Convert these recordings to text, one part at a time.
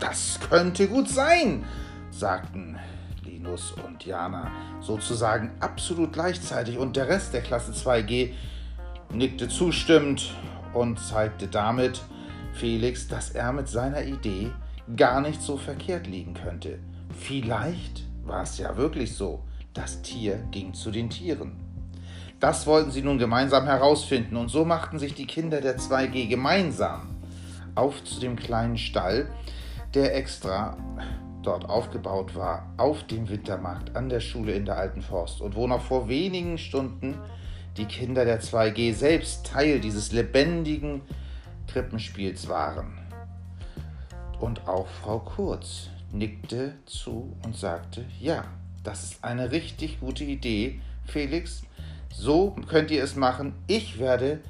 das könnte gut sein, sagten Linus und Jana sozusagen absolut gleichzeitig und der Rest der Klasse 2G nickte zustimmend und zeigte damit Felix, dass er mit seiner Idee gar nicht so verkehrt liegen könnte. Vielleicht war es ja wirklich so. Das Tier ging zu den Tieren. Das wollten sie nun gemeinsam herausfinden und so machten sich die Kinder der 2G gemeinsam auf zu dem kleinen Stall, der extra dort aufgebaut war, auf dem Wintermarkt an der Schule in der Alten Forst und wo noch vor wenigen Stunden die Kinder der 2G selbst Teil dieses lebendigen Krippenspiels waren. Und auch Frau Kurz nickte zu und sagte, ja, das ist eine richtig gute Idee, Felix. So könnt ihr es machen. Ich werde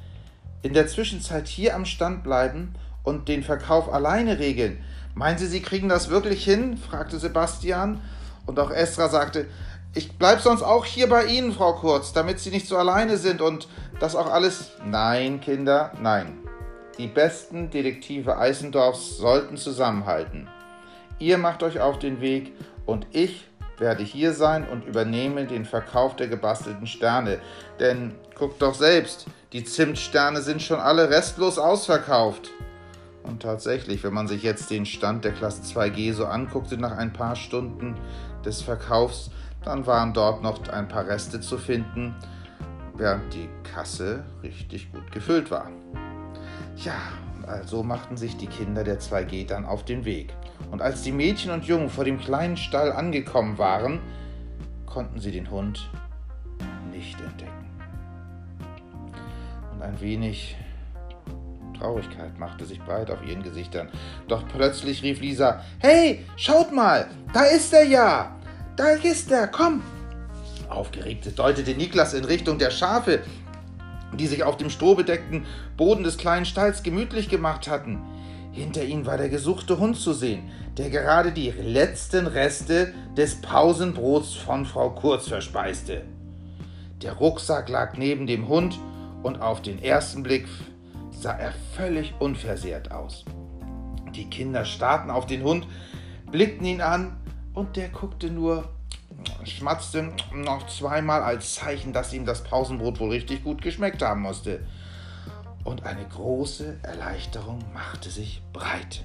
in der Zwischenzeit hier am Stand bleiben und den Verkauf alleine regeln. Meinen Sie, Sie kriegen das wirklich hin? fragte Sebastian. Und auch Estra sagte, ich bleibe sonst auch hier bei Ihnen, Frau Kurz, damit Sie nicht so alleine sind und das auch alles. Nein, Kinder, nein. Die besten Detektive Eisendorfs sollten zusammenhalten. Ihr macht euch auf den Weg und ich werde hier sein und übernehme den Verkauf der gebastelten Sterne. Denn guckt doch selbst, die Zimtsterne sind schon alle restlos ausverkauft. Und tatsächlich, wenn man sich jetzt den Stand der Klasse 2G so anguckte nach ein paar Stunden des Verkaufs, dann waren dort noch ein paar Reste zu finden, während die Kasse richtig gut gefüllt war. Ja, also machten sich die Kinder der 2G dann auf den Weg. Und als die Mädchen und Jungen vor dem kleinen Stall angekommen waren, konnten sie den Hund nicht entdecken. Und ein wenig Traurigkeit machte sich breit auf ihren Gesichtern. Doch plötzlich rief Lisa: Hey, schaut mal, da ist er ja! Da ist er, komm! Aufgeregt deutete Niklas in Richtung der Schafe, die sich auf dem strohbedeckten Boden des kleinen Stalls gemütlich gemacht hatten. Hinter ihnen war der gesuchte Hund zu sehen, der gerade die letzten Reste des Pausenbrots von Frau Kurz verspeiste. Der Rucksack lag neben dem Hund und auf den ersten Blick sah er völlig unversehrt aus. Die Kinder starrten auf den Hund, blickten ihn an und der guckte nur schmatzte noch zweimal als Zeichen, dass ihm das Pausenbrot wohl richtig gut geschmeckt haben musste. Und eine große Erleichterung machte sich breit.